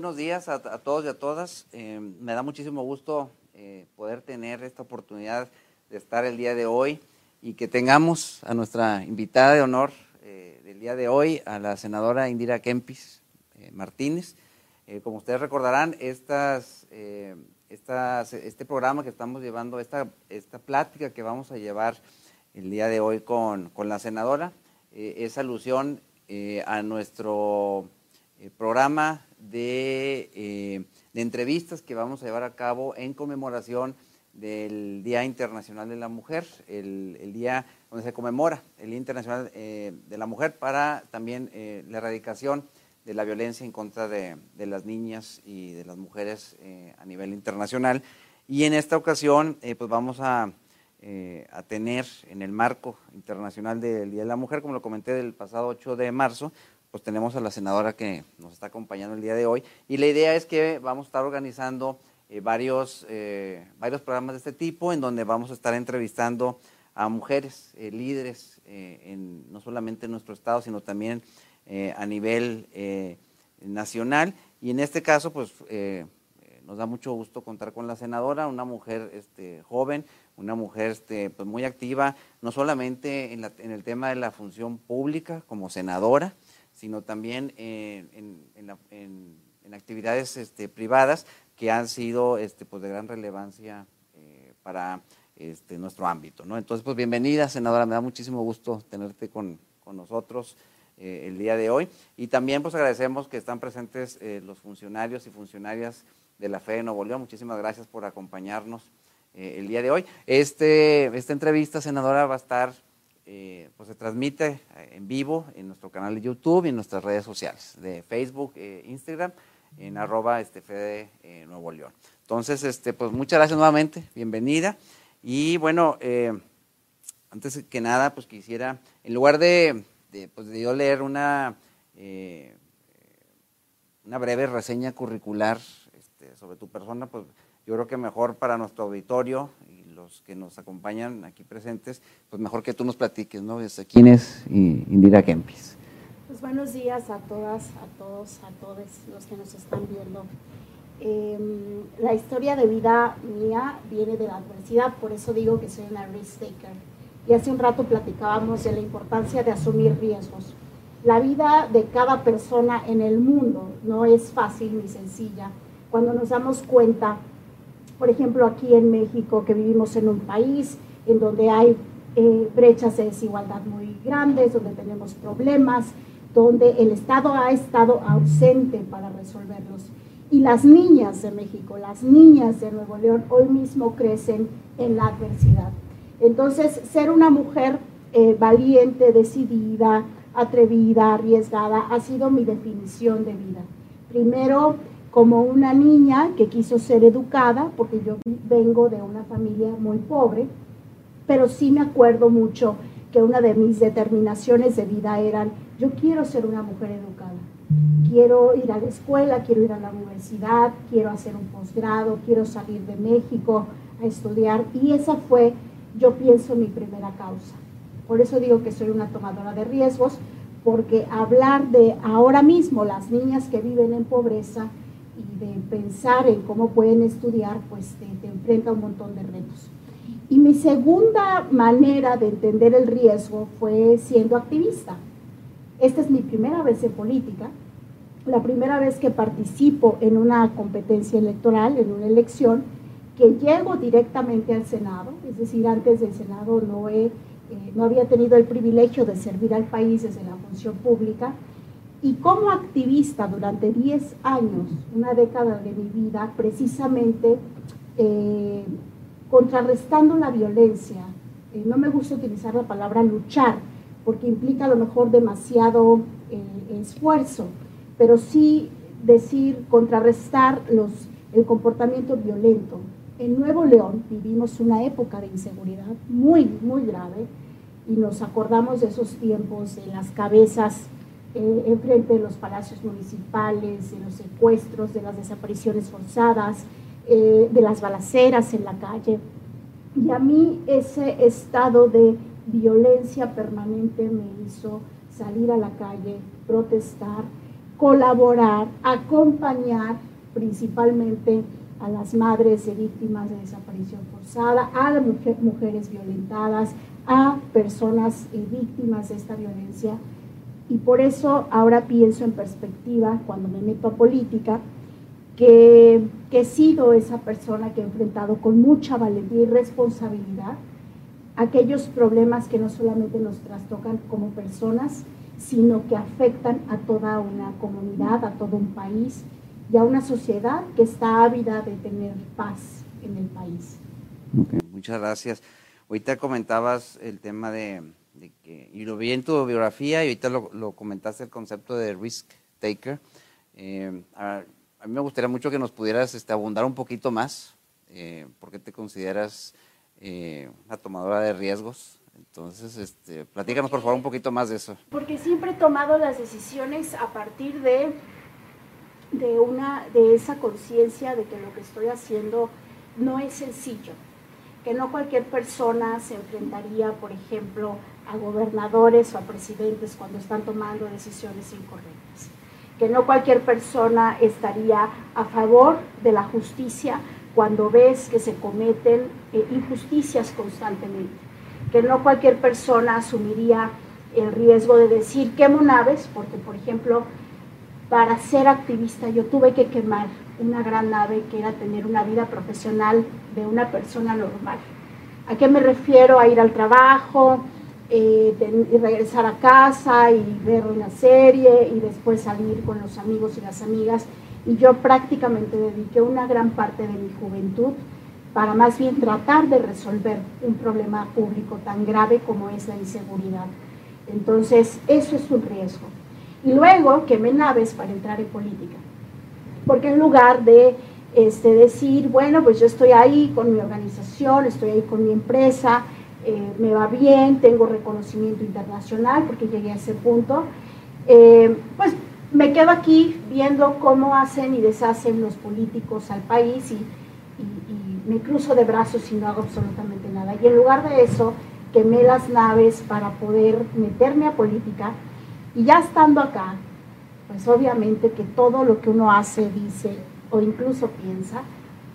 buenos días a, todos y a todas. Eh, me da muchísimo gusto eh, poder tener esta oportunidad de estar el día de hoy y que tengamos a nuestra invitada de honor eh, del día de hoy, a la senadora Indira Kempis Martínez. como ustedes recordarán, estas, estas, este programa que estamos llevando, esta, plática que vamos a llevar el día de hoy con la senadora, es alusión a nuestro programa eh, de, entrevistas que vamos a llevar a cabo en conmemoración del Día Internacional de la Mujer, el, día donde se conmemora el Día Internacional eh, de la Mujer para también eh, la erradicación de la violencia en contra de, las niñas y de las mujeres a nivel internacional. Y en esta ocasión, pues vamos a, a, tener en el marco internacional del Día de la Mujer, como lo comenté del pasado 8 de marzo, pues tenemos a la senadora que nos está acompañando el día de hoy. Y la idea es que vamos a estar organizando eh, varios, eh, varios programas de este tipo en donde vamos a estar entrevistando a mujeres eh, líderes, en, no solamente en nuestro estado, sino también a nivel nacional. Y en este caso, pues nos da mucho gusto contar con la senadora, una mujer este, joven, una mujer este, pues, muy activa, no solamente en, en el tema de la función pública como senadora, sino también en, actividades este, privadas que han sido este, pues, de gran relevancia eh, para este, nuestro ámbito. ¿no? Entonces, pues bienvenida, senadora, me da muchísimo gusto tenerte con, nosotros eh, el día de hoy. Y también pues agradecemos que están presentes eh, los funcionarios y funcionarias de la FE de Nuevo León. Muchísimas gracias por acompañarnos el día de hoy. Este, esta entrevista, senadora, va a estar eh, pues se transmite eh, en vivo en nuestro canal de YouTube y en nuestras redes sociales de Facebook, e Instagram, en arroba este Fede Nuevo León. Entonces, este, pues muchas gracias nuevamente, bienvenida. Y bueno, antes que nada, pues quisiera, en lugar de, pues, de yo leer una, una breve reseña curricular este, sobre tu persona, pues yo creo que mejor para nuestro auditorio que nos acompañan aquí presentes, pues mejor que tú nos platiques, ¿no? ¿Quién es Indira Kempis? Pues buenos días a todas, a todos, a todos los que nos están viendo. Em, la historia de vida mía viene de la adversidad, por eso digo que soy una risk taker. Y hace un rato platicábamos de la importancia de asumir riesgos. La vida de cada persona en el mundo no es fácil ni sencilla. Cuando nos damos cuenta por ejemplo, aquí en México, que vivimos en un país en donde hay eh, brechas de desigualdad muy grandes, donde tenemos problemas, donde el Estado ha estado ausente para resolverlos. Y las niñas de México, las niñas de Nuevo León, hoy mismo crecen en la adversidad. Entonces, ser una mujer eh, valiente, decidida, atrevida, arriesgada, ha sido mi definición de vida. Primero, como una niña que quiso ser educada, porque yo vengo de una familia muy pobre, pero sí me acuerdo mucho que una de mis determinaciones de vida eran, yo quiero ser una mujer educada, quiero ir a la escuela, quiero ir a la universidad, quiero hacer un posgrado, quiero salir de México a estudiar, y esa fue, yo pienso, mi primera causa. Por eso digo que soy una tomadora de riesgos, porque hablar de ahora mismo las niñas que viven en pobreza, y de pensar en cómo pueden estudiar, pues te, enfrenta a un montón de retos. Y mi segunda manera de entender el riesgo fue siendo activista. Esta es mi primera vez en política, la primera vez que participo en una competencia electoral, en una elección, que llego directamente al Senado, es decir, antes del Senado no, he, eh, no había tenido el privilegio de servir al país desde la función pública, y como activista durante 10 años, una década de mi vida, precisamente eh, contrarrestando la violencia, eh, no me gusta utilizar la palabra luchar, porque implica a lo mejor demasiado eh, esfuerzo, pero sí decir contrarrestar los, el comportamiento violento. En Nuevo León vivimos una época de inseguridad muy, muy grave y nos acordamos de esos tiempos de las cabezas eh, enfrente de los palacios municipales, de los secuestros, de las desapariciones forzadas, eh, de las balaceras en la calle. Y a mí ese estado de violencia permanente me hizo salir a la calle, protestar, colaborar, acompañar principalmente a las madres de víctimas de desaparición forzada, a las mujeres violentadas, a personas eh, víctimas de esta violencia. Y por eso ahora pienso en perspectiva, cuando me meto a política, que, que he sido esa persona que he enfrentado con mucha valentía y responsabilidad aquellos problemas que no solamente nos trastocan como personas, sino que afectan a toda una comunidad, a todo un país y a una sociedad que está ávida de tener paz en el país. muchas gracias. Ahorita comentabas el tema de, y lo vi en tu biografía y ahorita lo, comentaste el concepto de risk taker. Eh, a, mí me gustaría mucho que nos pudieras este, abundar un poquito más, eh, porque te consideras eh, una tomadora de riesgos. Entonces, este, platícanos por favor un poquito más de eso. Porque siempre he tomado las decisiones a partir de de, una, de esa conciencia de que lo que estoy haciendo no es sencillo, que no cualquier persona se enfrentaría, por ejemplo, a gobernadores o a presidentes cuando están tomando decisiones incorrectas, que no cualquier persona estaría a favor de la justicia cuando ves que se cometen eh, injusticias constantemente, que no cualquier persona asumiría el riesgo de decir quemo naves, porque por ejemplo para ser activista yo tuve que quemar una gran nave que era tener una vida profesional de una persona normal. ¿A qué me refiero? A ir al trabajo, eh, y regresar a casa y ver una serie y después salir con los amigos y las amigas. Y yo prácticamente dediqué una gran parte de mi juventud para más bien tratar de resolver un problema público tan grave como es la inseguridad. Entonces, eso es un riesgo y luego quemé naves para entrar en política. Porque en lugar de este, decir, bueno, pues yo estoy ahí con mi organización, estoy ahí con mi empresa, eh, me va bien, tengo reconocimiento internacional porque llegué a ese punto, eh, pues me quedo aquí viendo cómo hacen y deshacen los políticos al país y, me cruzo de brazos y no hago absolutamente nada. Y en lugar de eso, quemé las naves para poder meterme a política y ya estando acá, pues obviamente que todo lo que uno hace, dice o incluso piensa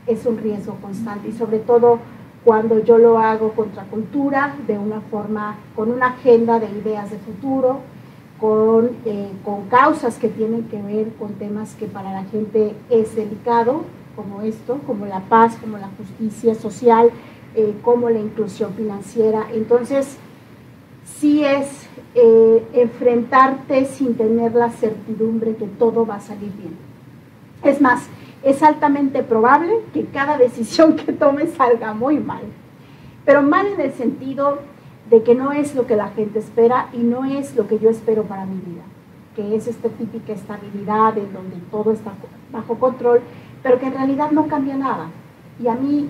es un riesgo constante y sobre todo cuando yo lo hago contra cultura, de una forma, con una agenda de ideas de futuro, con, eh, con causas que tienen que ver con temas que para la gente es delicado, como esto, como la paz, como la justicia social, eh, como la inclusión financiera. Entonces, sí es eh, enfrentarte sin tener la certidumbre que todo va a salir bien. Es más, es altamente probable que cada decisión que tomes salga muy mal, pero mal en el sentido de que no es lo que la gente espera y no es lo que yo espero para mi vida, que es esta típica estabilidad en donde todo está bajo control, pero que en realidad no cambia nada. Y a mí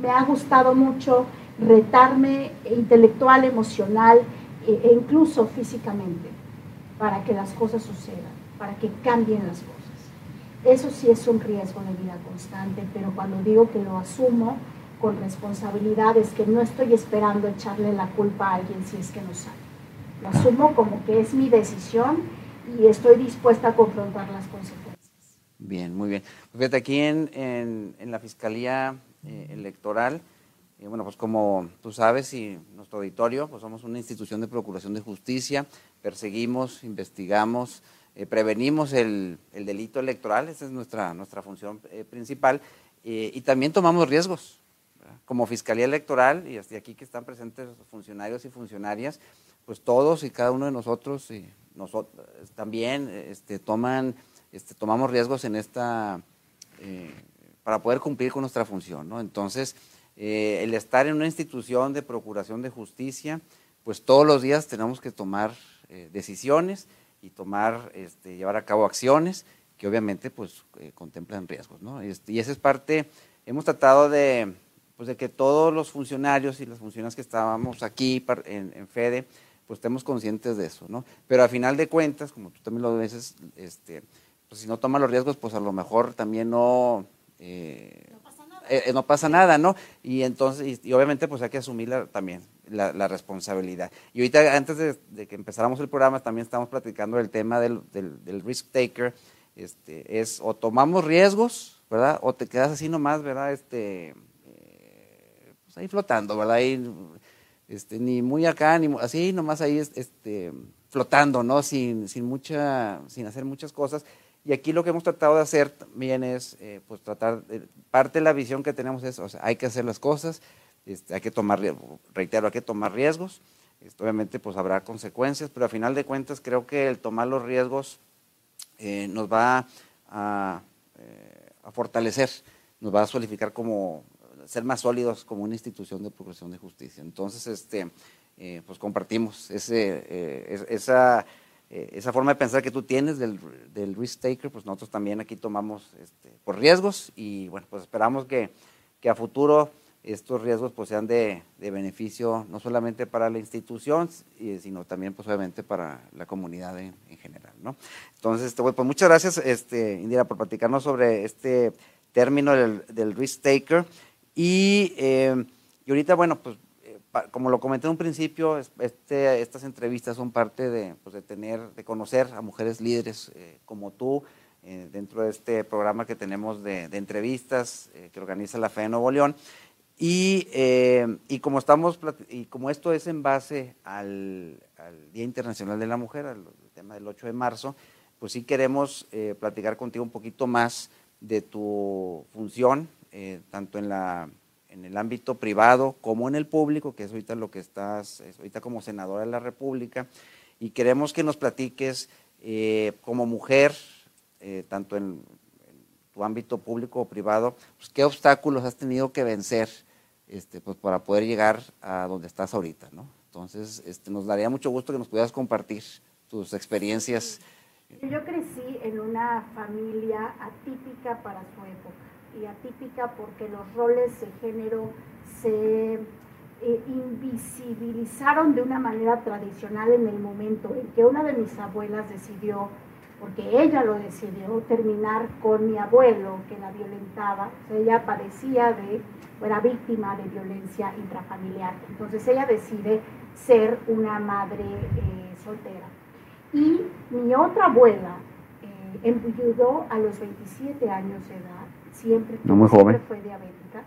me ha gustado mucho retarme intelectual, emocional e, e incluso físicamente para que las cosas sucedan, para que cambien las cosas. Eso sí es un riesgo de vida constante, pero cuando digo que lo asumo con responsabilidad es que no estoy esperando echarle la culpa a alguien si es que no sale. Lo asumo como que es mi decisión y estoy dispuesta a confrontar las consecuencias. Bien, muy bien. Pues fíjate, aquí en, en, la Fiscalía eh, Electoral, y bueno, pues como tú sabes y nuestro auditorio, pues somos una institución de procuración de justicia, perseguimos, investigamos, eh, prevenimos el, delito electoral, esa es nuestra, nuestra función eh, principal, eh, y también tomamos riesgos. Como Fiscalía Electoral, y hasta aquí que están presentes funcionarios y funcionarias, pues todos y cada uno de nosotros, nosotros también este, toman, este, tomamos riesgos en esta, para poder cumplir con nuestra función. Entonces, eh, el estar en una institución de procuración de justicia, pues todos los días tenemos que tomar eh, decisiones y tomar, este, llevar a cabo acciones que obviamente pues eh, contemplan riesgos, ¿no? Este, y esa es parte, hemos tratado de, pues, de que todos los funcionarios y las funcionarias que estábamos aquí en, FEDE, pues estemos conscientes de eso, ¿no? Pero a final de cuentas, como tú también lo dices, este, pues si no toma los riesgos, pues a lo mejor también no, eh, eh, no pasa nada, ¿no? Y entonces, y, obviamente pues hay que asumirla también, la, responsabilidad. Y ahorita, antes de, que empezáramos el programa, también estamos platicando del tema del, del, risk taker. Este, es o tomamos riesgos, ¿verdad? O te quedas así nomás, ¿verdad? Este, eh, pues ahí flotando, ¿verdad? Ahí, este, ni muy acá, ni así nomás ahí este, flotando, ¿no? Sin, sin, mucha, sin hacer muchas cosas. Y aquí lo que hemos tratado de hacer también es, eh, pues tratar, parte de la visión que tenemos es, o sea, hay que hacer las cosas, este, hay que tomar, reitero, hay que tomar riesgos, Esto, obviamente pues habrá consecuencias, pero a final de cuentas creo que el tomar los riesgos eh, nos va a, eh, a, fortalecer, nos va a solidificar como, ser más sólidos como una institución de procuración de justicia. Entonces, este, pues compartimos ese, esa eh, esa forma de pensar que tú tienes del, del, risk taker, pues nosotros también aquí tomamos este, por riesgos y bueno, pues esperamos que, que, a futuro estos riesgos pues sean de, de, beneficio no solamente para la institución, sino también pues para la comunidad en, general, ¿no? Entonces, este, pues muchas gracias este, Indira por platicarnos sobre este término del, del risk taker y, eh, y ahorita bueno, pues como lo comenté en un principio, este, estas entrevistas son parte de, pues, de, tener, de conocer a mujeres líderes eh, como tú eh, dentro de este programa que tenemos de, entrevistas eh, que organiza la FE de Nuevo León. Y, y, como estamos y como esto es en base al, Día Internacional de la Mujer, al tema del 8 de marzo, pues sí queremos platicar contigo un poquito más de tu función, tanto en la en el ámbito privado como en el público, que es ahorita lo que estás, ahorita como senadora de la República, y queremos que nos platiques eh, como mujer, eh, tanto en, tu ámbito público o privado, pues, qué obstáculos has tenido que vencer este, pues, para poder llegar a donde estás ahorita, ¿no? Entonces, este, nos daría mucho gusto que nos pudieras compartir tus experiencias. Yo crecí en una familia atípica para su época y atípica porque los roles de género se eh, invisibilizaron de una manera tradicional en el momento en que una de mis abuelas decidió, porque ella lo decidió, terminar con mi abuelo que la violentaba. ella padecía de, era víctima de violencia intrafamiliar. Entonces ella decide ser una madre eh, soltera. Y mi otra abuela eh, enviudó a los 27 años de edad siempre, fue diabética.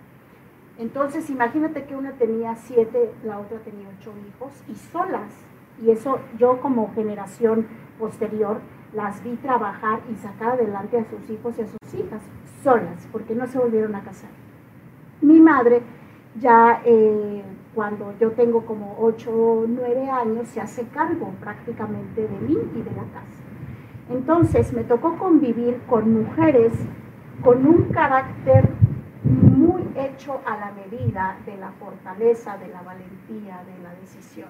Entonces, imagínate que una tenía siete, la otra tenía ocho hijos y solas. Y eso yo como generación posterior las vi trabajar y sacar adelante a sus hijos y a sus hijas solas, porque no se volvieron a casar. Mi madre ya eh, cuando yo tengo como ocho o nueve años se hace cargo prácticamente de mí y de la casa. Entonces me tocó convivir con mujeres con un carácter muy hecho a la medida de la fortaleza, de la valentía, de la decisión.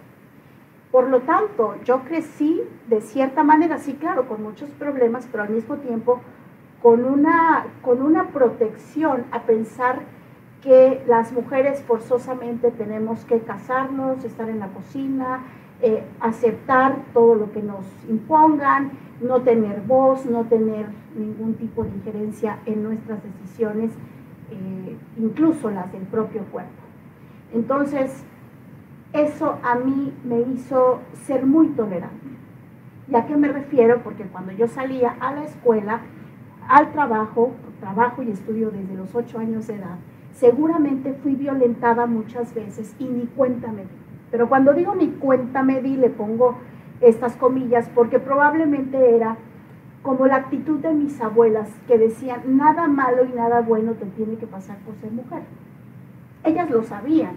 Por lo tanto, yo crecí de cierta manera, sí, claro, con muchos problemas, pero al mismo tiempo con una, con una protección a pensar que las mujeres forzosamente tenemos que casarnos, estar en la cocina, eh, aceptar todo lo que nos impongan, no tener voz, no tener ningún tipo de injerencia en nuestras decisiones, eh, incluso las del propio cuerpo. Entonces, eso a mí me hizo ser muy tolerante. ¿Y a qué me refiero? Porque cuando yo salía a la escuela, al trabajo, trabajo y estudio desde los ocho años de edad, seguramente fui violentada muchas veces y ni cuenta me pero cuando digo mi cuenta me di, le pongo estas comillas porque probablemente era como la actitud de mis abuelas que decían, nada malo y nada bueno te tiene que pasar por ser mujer. Ellas lo sabían,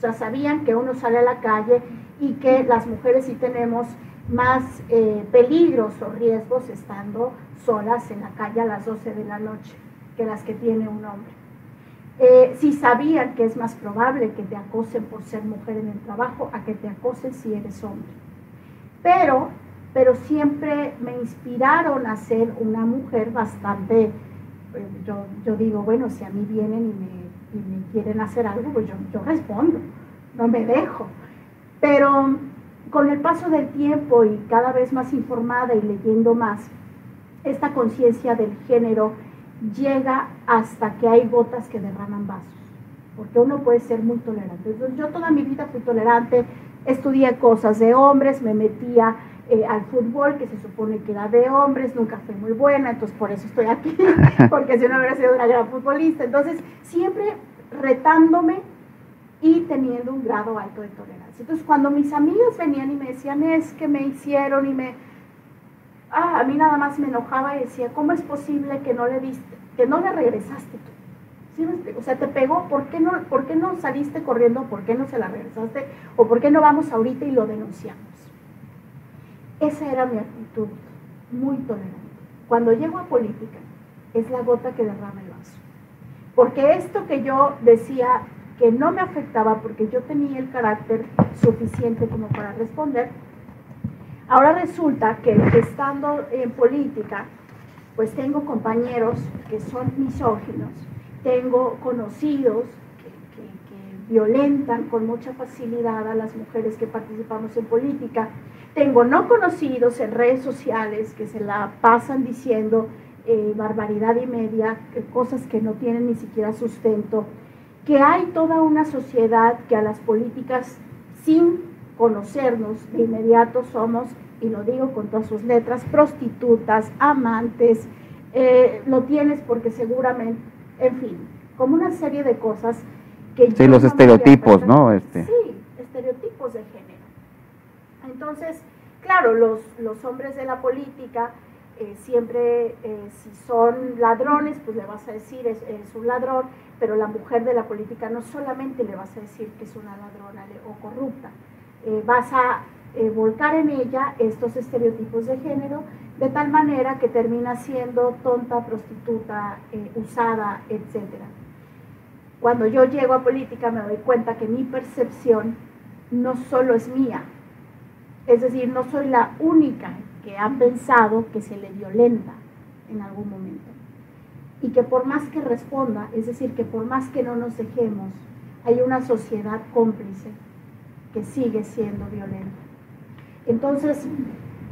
o sea, sabían que uno sale a la calle y que las mujeres sí tenemos más eh, peligros o riesgos estando solas en la calle a las 12 de la noche que las que tiene un hombre. Eh, si sabían que es más probable que te acosen por ser mujer en el trabajo a que te acosen si eres hombre. Pero, pero siempre me inspiraron a ser una mujer bastante, eh, yo, digo, bueno, si a mí vienen y me, quieren hacer algo, pues yo, yo respondo, no me dejo. Pero con el paso del tiempo y cada vez más informada y leyendo más, esta conciencia del género llega hasta que hay gotas que derraman vasos. porque uno puede ser muy tolerante. Yo toda mi vida fui tolerante, estudié cosas de hombres, me metía eh, al fútbol, que se supone que era de hombres, nunca fui muy buena, entonces por eso estoy aquí, porque si no hubiera sido una gran futbolista. Entonces siempre retándome y teniendo un grado alto de tolerancia. Entonces cuando mis amigas venían y me decían, es que me hicieron y me... Ah, a mí nada más me enojaba y decía, ¿cómo es posible que no le diste, que no le regresaste tú? O sea, te pegó, ¿por qué, no, ¿por qué no saliste corriendo? ¿Por qué no se la regresaste? ¿O por qué no vamos ahorita y lo denunciamos? Esa era mi actitud, muy tolerante. Cuando llego a política, es la gota que derrama el vaso. Porque esto que yo decía que no me afectaba porque yo tenía el carácter suficiente como para responder, ahora resulta que estando en política, pues tengo compañeros que son misóginos, tengo conocidos que, violentan con mucha facilidad a las mujeres que participamos en política, tengo no conocidos en redes sociales que se la pasan diciendo eh, barbaridad y media, cosas que no tienen ni siquiera sustento, que hay toda una sociedad que a las políticas, sin conocernos de inmediato, somos, y lo digo con todas sus letras, prostitutas, amantes, eh, lo tienes porque seguramente, en fin, como una serie de cosas que... Sí, los estereotipos, ¿no? Este. Sí, estereotipos de género. Entonces, claro, los, los hombres de la política eh, siempre, eh, si son ladrones, pues le vas a decir es, es, un ladrón, pero la mujer de la política no solamente le vas a decir que es una ladrona o corrupta, eh, vas a volcar en ella estos estereotipos de género de tal manera que termina siendo tonta, prostituta, usada, etc. Cuando yo llego a política me doy cuenta que mi percepción no solo es mía, es decir, no soy la única que ha pensado que se le violenta en algún momento. Y que por más que responda, es decir, que por más que no nos dejemos, hay una sociedad cómplice que sigue siendo violenta. Entonces,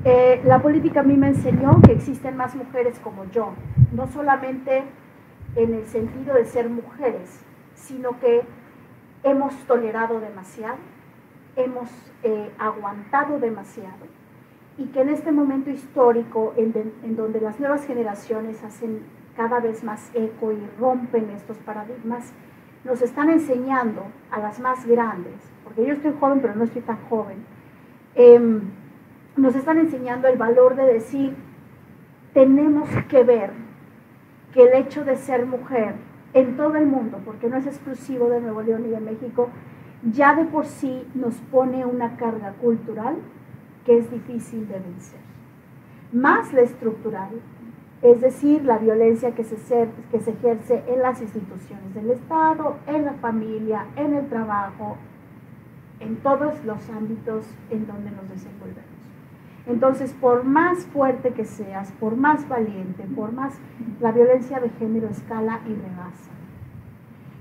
eh, la política a mí me enseñó que existen más mujeres como yo, no solamente en el sentido de ser mujeres, sino que hemos tolerado demasiado, hemos aguantado demasiado. Y que en este momento histórico en, donde las nuevas generaciones hacen cada vez más eco y rompen estos paradigmas, nos están enseñando a las más grandes, porque yo estoy joven pero no estoy tan joven, em, nos están enseñando el valor de decir, tenemos que ver que el hecho de ser mujer en todo el mundo, porque no es exclusivo de Nuevo León y de México, ya de por sí nos pone una carga cultural que es difícil de vencer. Más la estructural, es decir, la violencia que se, ejerce en las instituciones del Estado, en la familia, en el trabajo, en todos los ámbitos en donde nos desenvolvemos. Entonces, por más fuerte que seas, por más valiente, por más, la violencia de género escala y rebasa.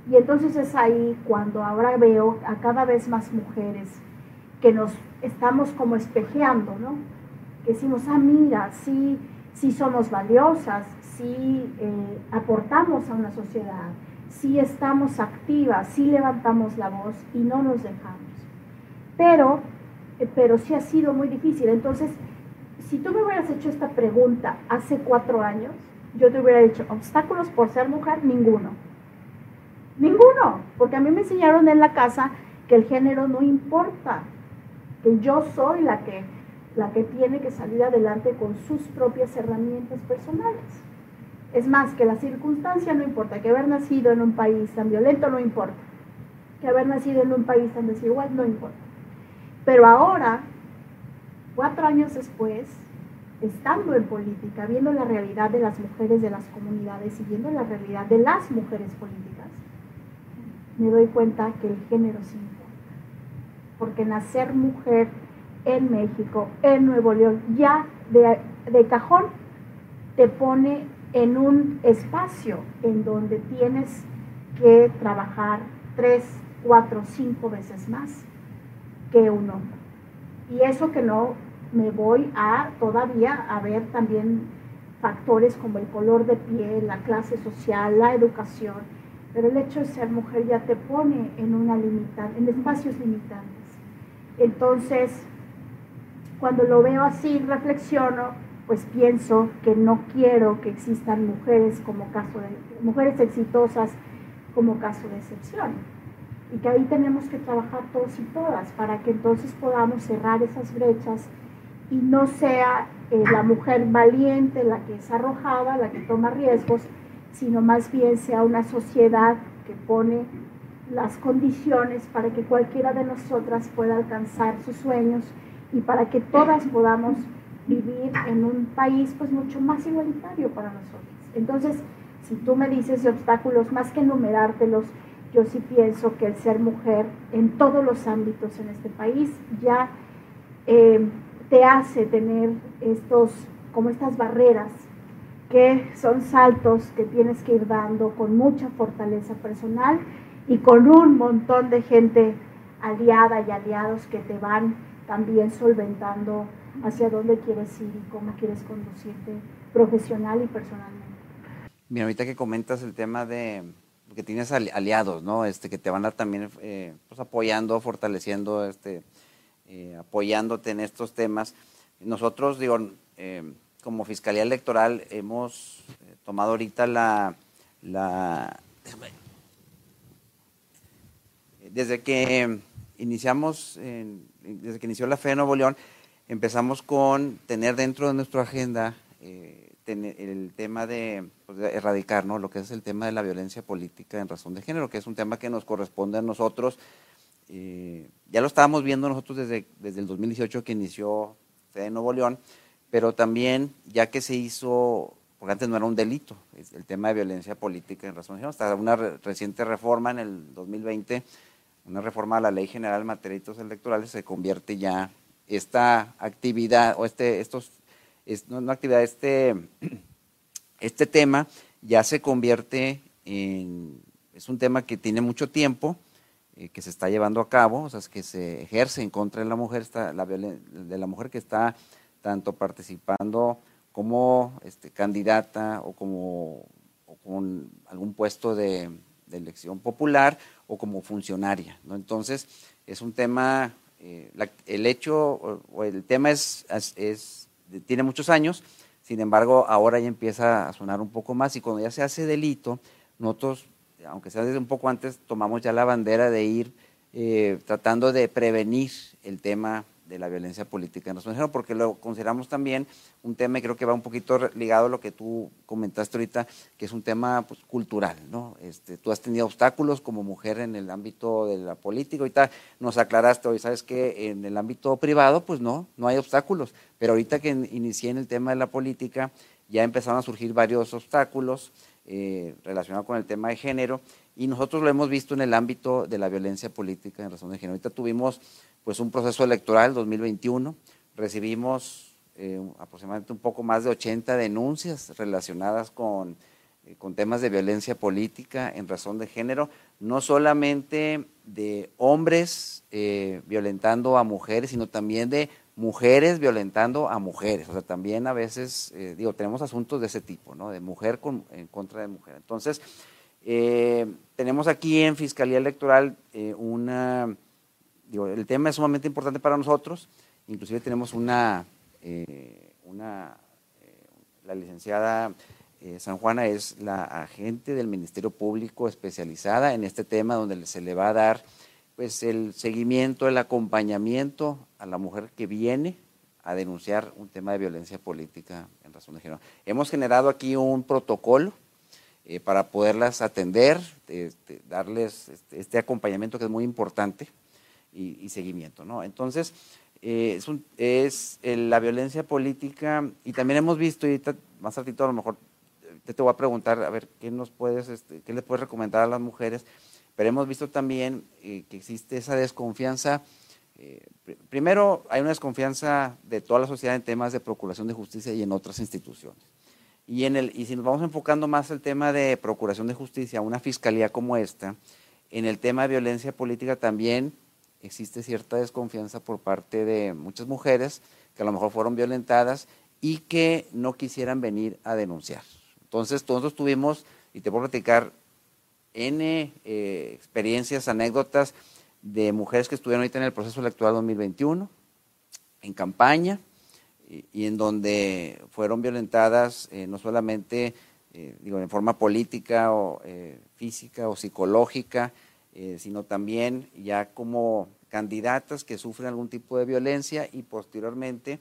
Y entonces es ahí cuando ahora veo a cada vez más mujeres que nos estamos como espejeando, ¿no? Que decimos, ah, mira, sí, sí somos valiosas, sí eh, aportamos a una sociedad, sí estamos activas, sí levantamos la voz y no nos dejamos. Pero, eh, pero sí ha sido muy difícil. Entonces, si tú me hubieras hecho esta pregunta hace cuatro años, yo te hubiera dicho, obstáculos por ser mujer, ninguno. Ninguno, porque a mí me enseñaron en la casa que el género no importa, que yo soy la que, la que tiene que salir adelante con sus propias herramientas personales. Es más, que la circunstancia no importa, que haber nacido en un país tan violento no importa, que haber nacido en un país tan desigual no importa. Pero ahora, cuatro años después, estando en política, viendo la realidad de las mujeres de las comunidades y viendo la realidad de las mujeres políticas, me doy cuenta que el género sí porque nacer mujer en México, en Nuevo León, ya de, cajón te pone en un espacio en donde tienes que trabajar tres, cuatro, cinco veces más que un hombre. Y eso que no me voy a todavía a ver también factores como el color de piel, la clase social, la educación, pero el hecho de ser mujer ya te pone en, una limita, en espacios limitantes. Entonces, cuando lo veo así, reflexiono, pues pienso que no quiero que existan mujeres como caso de, mujeres exitosas como caso de excepción. Y que ahí tenemos que trabajar todos y todas para que entonces podamos cerrar esas brechas y no sea eh, la mujer valiente la que es arrojada, la que toma riesgos, sino más bien sea una sociedad que pone las condiciones para que cualquiera de nosotras pueda alcanzar sus sueños y para que todas podamos vivir en un país pues mucho más igualitario para nosotros. Entonces, si tú me dices de obstáculos, más que enumerártelos, yo sí pienso que el ser mujer en todos los ámbitos en este país ya eh, te hace tener estos, como estas barreras que son saltos que tienes que ir dando con mucha fortaleza personal y con un montón de gente aliada y aliados que te van también solventando hacia dónde quieres ir y cómo quieres conducirte profesional y personalmente. Mira, ahorita que comentas el tema de que tienes aliados, ¿no? Este, que te van a también eh, pues, apoyando, fortaleciendo, este, eh, apoyándote en estos temas. Nosotros, digo, eh, como Fiscalía Electoral hemos tomado ahorita la, desde que iniciamos, desde que inició la FE de Nuevo León, empezamos con tener dentro de nuestra agenda eh, el tema pues, de, erradicar ¿no? lo que es el tema de la violencia política en razón de género, que es un tema que nos corresponde a nosotros. Eh, ya lo estábamos viendo nosotros desde, desde el 2018 que inició FE de Nuevo León, pero también ya que se hizo, porque antes no era un delito, el tema de violencia política en razón hasta una reciente reforma en el 2020, una reforma a la Ley General de Materia Electorales, se convierte ya esta actividad o este, estos, no, actividad, este, este tema ya se convierte en, es un tema que tiene mucho tiempo, eh, que se está llevando a cabo, o sea, es que se ejerce en contra de la mujer, está, la, de la mujer que está tanto participando como este, candidata o como con algún puesto de, elección popular o como funcionaria. ¿no? Entonces, es un tema eh, el hecho o, el tema es, es, tiene muchos años, sin embargo, ahora ya empieza a sonar un poco más y cuando ya se hace delito, nosotros, aunque sea desde un poco antes, tomamos ya la bandera de ir eh, tratando de prevenir el tema de la violencia política en nuestro género, porque lo consideramos también un tema, y creo que va un poquito ligado a lo que tú comentaste ahorita, que es un tema pues, cultural, ¿no? Este, tú has tenido obstáculos como mujer en el ámbito de la política, ahorita nos aclaraste hoy, sabes que en el ámbito privado, pues no, no hay obstáculos, pero ahorita que inicié en el tema de la política, ya empezaron a surgir varios obstáculos eh, relacionados con el tema de género, y nosotros lo hemos visto en el ámbito de la violencia política en razón de género. Ahorita tuvimos pues un proceso electoral 2021, recibimos eh, aproximadamente un poco más de 80 denuncias relacionadas con, eh, con temas de violencia política en razón de género, no solamente de hombres eh, violentando a mujeres, sino también de mujeres violentando a mujeres. O sea, también a veces, digo, tenemos asuntos de ese tipo, ¿no? De mujer en contra de mujer. Entonces, tenemos aquí en Fiscalía Electoral una el tema es sumamente importante para nosotros, inclusive tenemos una, eh, una eh, la licenciada eh, San Juana es la agente del Ministerio Público especializada en este tema, donde se le va a dar pues el seguimiento, el acompañamiento a la mujer que viene a denunciar un tema de violencia política en razón de género. Hemos generado aquí un protocolo para poderlas atender, este, darles este, este acompañamiento que es muy importante y, seguimiento. ¿no? Entonces, eh, es, la violencia política, y también hemos visto, y más ratito a lo mejor te, te voy a preguntar, a ver, ¿qué nos puedes, este, qué le puedes recomendar a las mujeres? Pero hemos visto también eh, que existe esa desconfianza. Eh, primero, hay una desconfianza de toda la sociedad en temas de procuración de justicia y en otras instituciones. Y, en el, y si nos vamos enfocando más el tema de procuración de justicia, una fiscalía como esta, en el tema de violencia política también existe cierta desconfianza por parte de muchas mujeres que a lo mejor fueron violentadas y que no quisieran venir a denunciar. Entonces, nosotros tuvimos, y te puedo platicar, N eh, experiencias, anécdotas de mujeres que estuvieron ahorita en el proceso electoral 2021, en campaña, y, en donde fueron violentadas eh, no solamente eh, digo, en forma política o física o psicológica, sino también ya como candidatas que sufren algún tipo de violencia y posteriormente,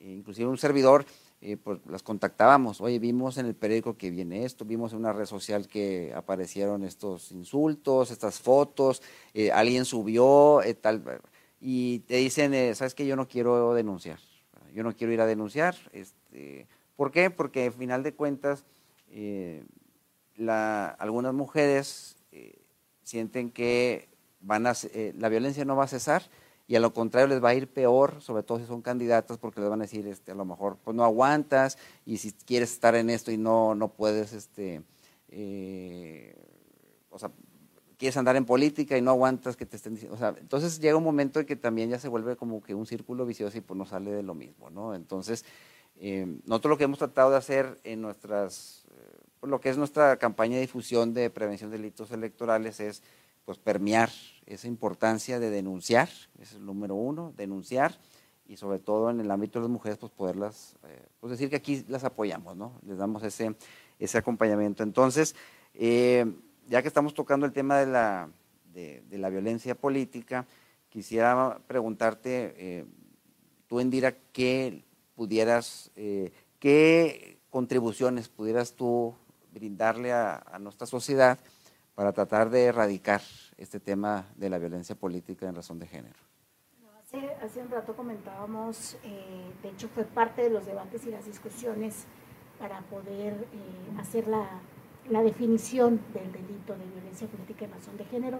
inclusive un servidor, eh, pues las contactábamos. Oye, vimos en el periódico que viene esto, vimos en una red social que aparecieron estos insultos, estas fotos, eh, alguien subió, eh, tal, y te dicen, ¿sabes qué? Yo no quiero denunciar, yo no quiero ir a denunciar. Este, ¿Por qué? Porque al final de cuentas, la, algunas mujeres sienten que van a, la violencia no va a cesar y a lo contrario les va a ir peor, sobre todo si son candidatas, porque les van a decir, este, a lo mejor, pues no aguantas, y si quieres estar en esto y no, no puedes, este, eh, o sea, quieres andar en política y no aguantas que te estén diciendo, o sea, entonces llega un momento en que también ya se vuelve como que un círculo vicioso y pues no sale de lo mismo, ¿no? Entonces, eh, nosotros lo que hemos tratado de hacer en nuestras, eh, lo que es nuestra campaña de difusión de prevención de delitos electorales es, pues, permear esa importancia de denunciar, es el número uno, denunciar y sobre todo en el ámbito de las mujeres, pues poderlas, eh, pues decir que aquí las apoyamos, ¿no? Les damos ese, ese acompañamiento. Entonces, eh, ya que estamos tocando el tema de la, de, la violencia política, quisiera preguntarte, eh, tú, Endira, ¿qué pudieras, qué contribuciones pudieras tú brindarle a nuestra sociedad para tratar de erradicar este tema de la violencia política en razón de género. Hace, hace un rato comentábamos, eh, de hecho fue parte de los debates y las discusiones para poder eh, hacer la, la, definición del delito de violencia política en razón de género.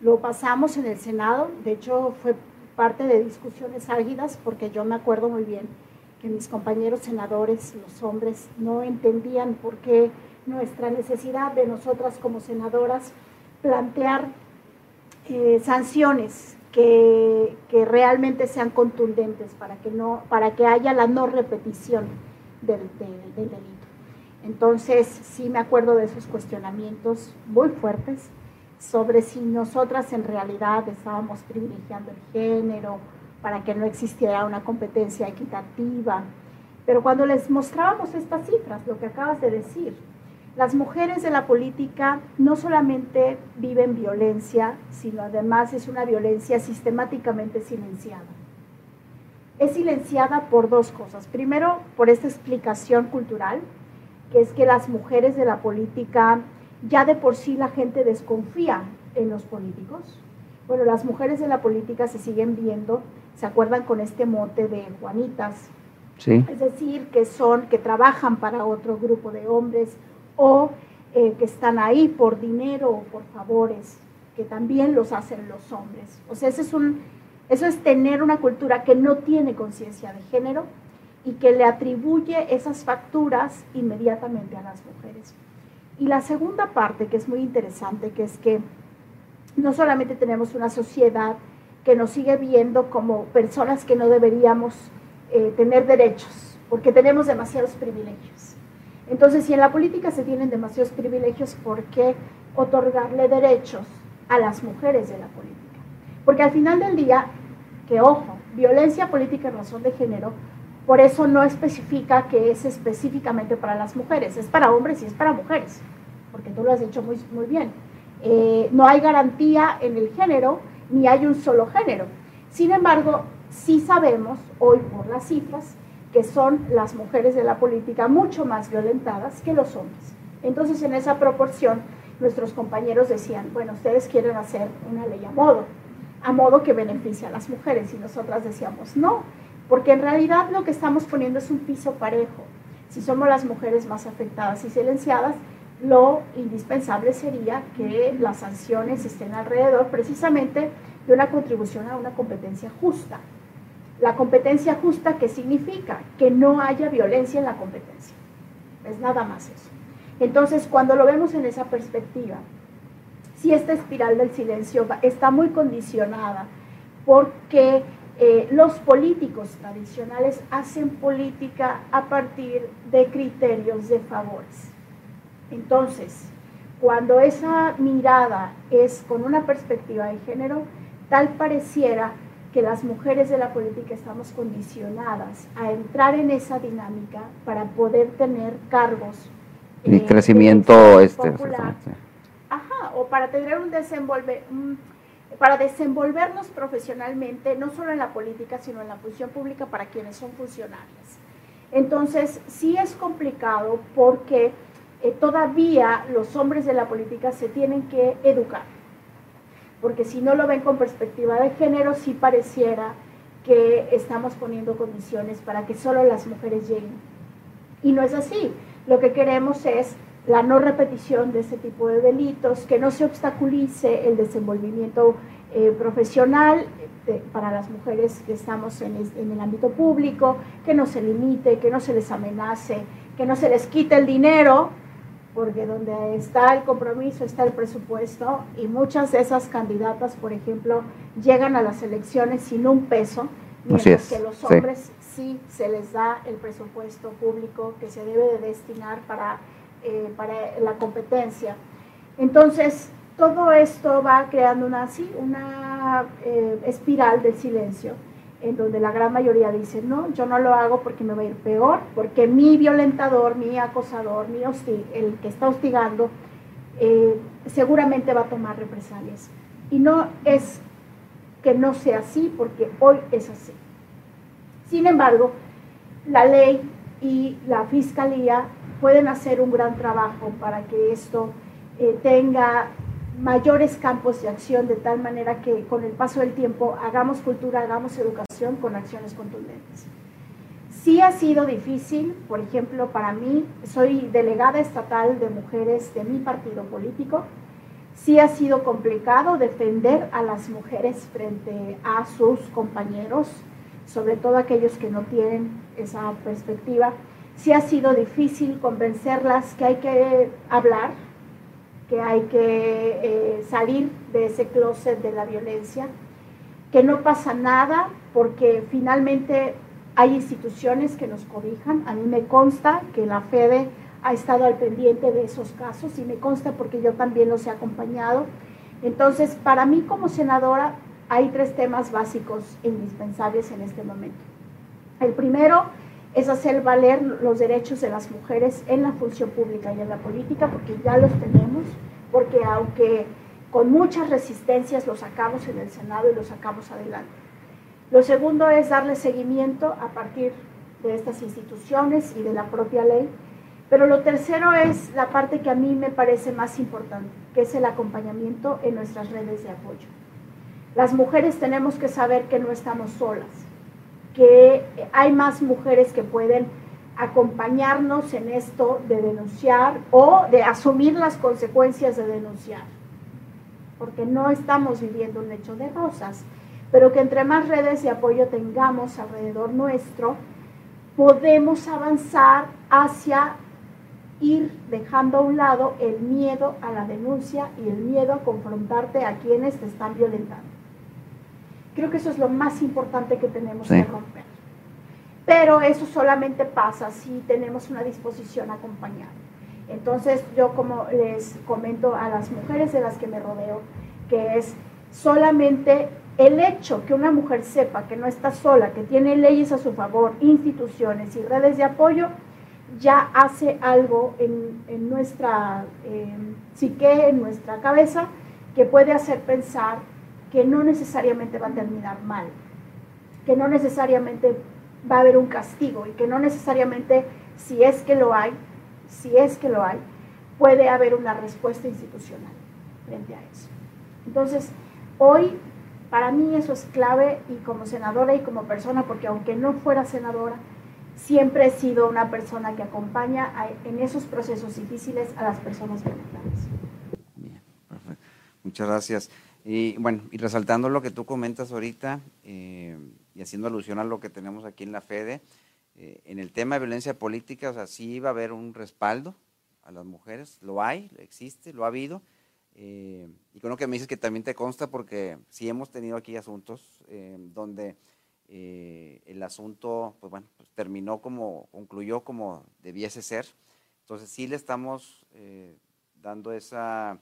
Lo pasamos en el Senado, de hecho fue parte de discusiones álgidas porque yo me acuerdo muy bien que mis compañeros senadores, los hombres, no entendían por qué nuestra necesidad de nosotras como senadoras plantear eh, sanciones que, realmente sean contundentes para que, no, para que haya la no repetición del, delito. Entonces, sí me acuerdo de esos cuestionamientos muy fuertes sobre si nosotras en realidad estábamos privilegiando el género para que no existiera una competencia equitativa. Pero cuando les mostrábamos estas cifras, lo que acabas de decir, las mujeres de la política no solamente viven violencia, sino además es una violencia sistemáticamente silenciada. Es silenciada por dos cosas. Primero, por esta explicación cultural, que es que las mujeres de la política, ya de por sí la gente desconfía en los políticos. Bueno, las mujeres de la política se siguen viendo, se acuerdan con este mote de Juanitas, sí. es decir, que son, que trabajan para otro grupo de hombres o eh, que están ahí por dinero o por favores, que también los hacen los hombres. O sea, eso es, un, eso es tener una cultura que no tiene conciencia de género y que le atribuye esas facturas inmediatamente a las mujeres. Y la segunda parte, que es muy interesante, que es que no solamente tenemos una sociedad que nos sigue viendo como personas que no deberíamos eh, tener derechos, porque tenemos demasiados privilegios entonces, si en la política se tienen demasiados privilegios, ¿por qué otorgarle derechos a las mujeres de la política? Porque al final del día, que ojo, violencia política en razón de género, por eso no especifica que es específicamente para las mujeres, es para hombres y es para mujeres, porque tú lo has dicho muy, muy bien. Eh, no hay garantía en el género, ni hay un solo género. Sin embargo, sí sabemos hoy por las cifras que son las mujeres de la política mucho más violentadas que los hombres. Entonces, en esa proporción, nuestros compañeros decían, bueno, ustedes quieren hacer una ley a modo, a modo que beneficie a las mujeres, y nosotras decíamos, no, porque en realidad lo que estamos poniendo es un piso parejo. Si somos las mujeres más afectadas y silenciadas, lo indispensable sería que las sanciones estén alrededor precisamente de una contribución a una competencia justa, la competencia justa, ¿qué significa? Que no haya violencia en la competencia. Es nada más eso. Entonces, cuando lo vemos en esa perspectiva, si esta espiral del silencio está muy condicionada porque eh, los políticos tradicionales hacen política a partir de criterios de favores. Entonces, cuando esa mirada es con una perspectiva de género, tal pareciera que las mujeres de la política estamos condicionadas a entrar en esa dinámica para poder tener cargos. Y eh, crecimiento este, popular, ajá, o para tener un desenvolver, para desenvolvernos profesionalmente, no solo en la política, sino en la función pública para quienes son funcionarias. Entonces, sí es complicado porque eh, todavía los hombres de la política se tienen que educar porque si no lo ven con perspectiva de género, sí pareciera que estamos poniendo condiciones para que solo las mujeres lleguen. Y no es así. Lo que queremos es la no repetición de ese tipo de delitos, que no se obstaculice el desenvolvimiento eh, profesional para las mujeres que estamos en, en el ámbito público, que no se limite, que no se les amenace, que no se les quite el dinero porque donde está el compromiso está el presupuesto y muchas de esas candidatas, por ejemplo, llegan a las elecciones sin un peso, mientras que los hombres sí. se les da el presupuesto público que se debe de destinar para, eh, para la competencia. Entonces, todo esto va creando una, sí, una eh, espiral de silencio en donde la gran mayoría dice, no, yo no lo hago porque me va a ir peor, porque mi violentador, mi acosador, mi el que está hostigando, eh, seguramente va a tomar represalias. Y no es que no sea así, porque hoy es así. Sin embargo, la ley y la fiscalía pueden hacer un gran trabajo para que esto eh, tenga mayores campos de acción de tal manera que con el paso del tiempo hagamos cultura, hagamos educación con acciones contundentes. Sí ha sido difícil, por ejemplo, para mí, soy delegada estatal de mujeres de mi partido político, sí ha sido complicado defender a las mujeres frente a sus compañeros, sobre todo aquellos que no tienen esa perspectiva. Sí ha sido difícil convencerlas que hay que hablar, que hay que eh, salir de ese closet de la violencia, que no pasa nada porque finalmente hay instituciones que nos cobijan. A mí me consta que la FEDE ha estado al pendiente de esos casos y me consta porque yo también los he acompañado. Entonces, para mí como senadora hay tres temas básicos indispensables en este momento. El primero es hacer valer los derechos de las mujeres en la función pública y en la política, porque ya los tenemos, porque aunque con muchas resistencias los sacamos en el Senado y los sacamos adelante. Lo segundo es darle seguimiento a partir de estas instituciones y de la propia ley. Pero lo tercero es la parte que a mí me parece más importante, que es el acompañamiento en nuestras redes de apoyo. Las mujeres tenemos que saber que no estamos solas, que hay más mujeres que pueden acompañarnos en esto de denunciar o de asumir las consecuencias de denunciar, porque no estamos viviendo un hecho de rosas, pero que entre más redes de apoyo tengamos alrededor nuestro, podemos avanzar hacia ir dejando a un lado el miedo a la denuncia y el miedo a confrontarte a quienes te están violentando. Creo que eso es lo más importante que tenemos que romper. Pero eso solamente pasa si tenemos una disposición acompañada. Entonces yo como les comento a las mujeres de las que me rodeo, que es solamente el hecho que una mujer sepa que no está sola, que tiene leyes a su favor, instituciones y redes de apoyo, ya hace algo en, nuestra eh, psique, en nuestra cabeza, que puede hacer pensar que no necesariamente va a terminar mal, que no necesariamente va a haber un castigo y que no necesariamente, si es que lo hay, si es que lo hay, puede haber una respuesta institucional frente a eso. Entonces, hoy para mí eso es clave y como senadora y como persona, porque aunque no fuera senadora, siempre he sido una persona que acompaña en esos procesos difíciles a las personas violentadas. Bien, perfecto. Muchas gracias. Y bueno, y resaltando lo que tú comentas ahorita eh, y haciendo alusión a lo que tenemos aquí en la FEDE, eh, en el tema de violencia política, o sea, sí va a haber un respaldo a las mujeres, lo hay, existe, lo ha habido. Eh, y con lo que me dices que también te consta, porque sí hemos tenido aquí asuntos donde el asunto, pues bueno, pues terminó como, concluyó como debiese ser. Entonces sí le estamos dando esa,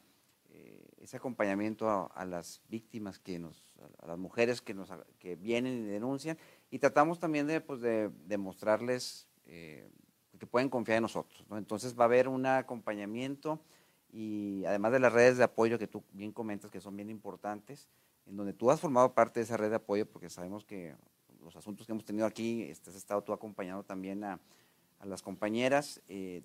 ese acompañamiento a, las víctimas, que nos, a las mujeres que, nos, que vienen y denuncian, y tratamos también de, pues, de, de mostrarles que pueden confiar en nosotros. Entonces va a haber un acompañamiento y además de las redes de apoyo que tú bien comentas que son bien importantes, en donde tú has formado parte de esa red de apoyo porque sabemos que los asuntos que hemos tenido aquí, has estado tú acompañando también a, las compañeras. Eh,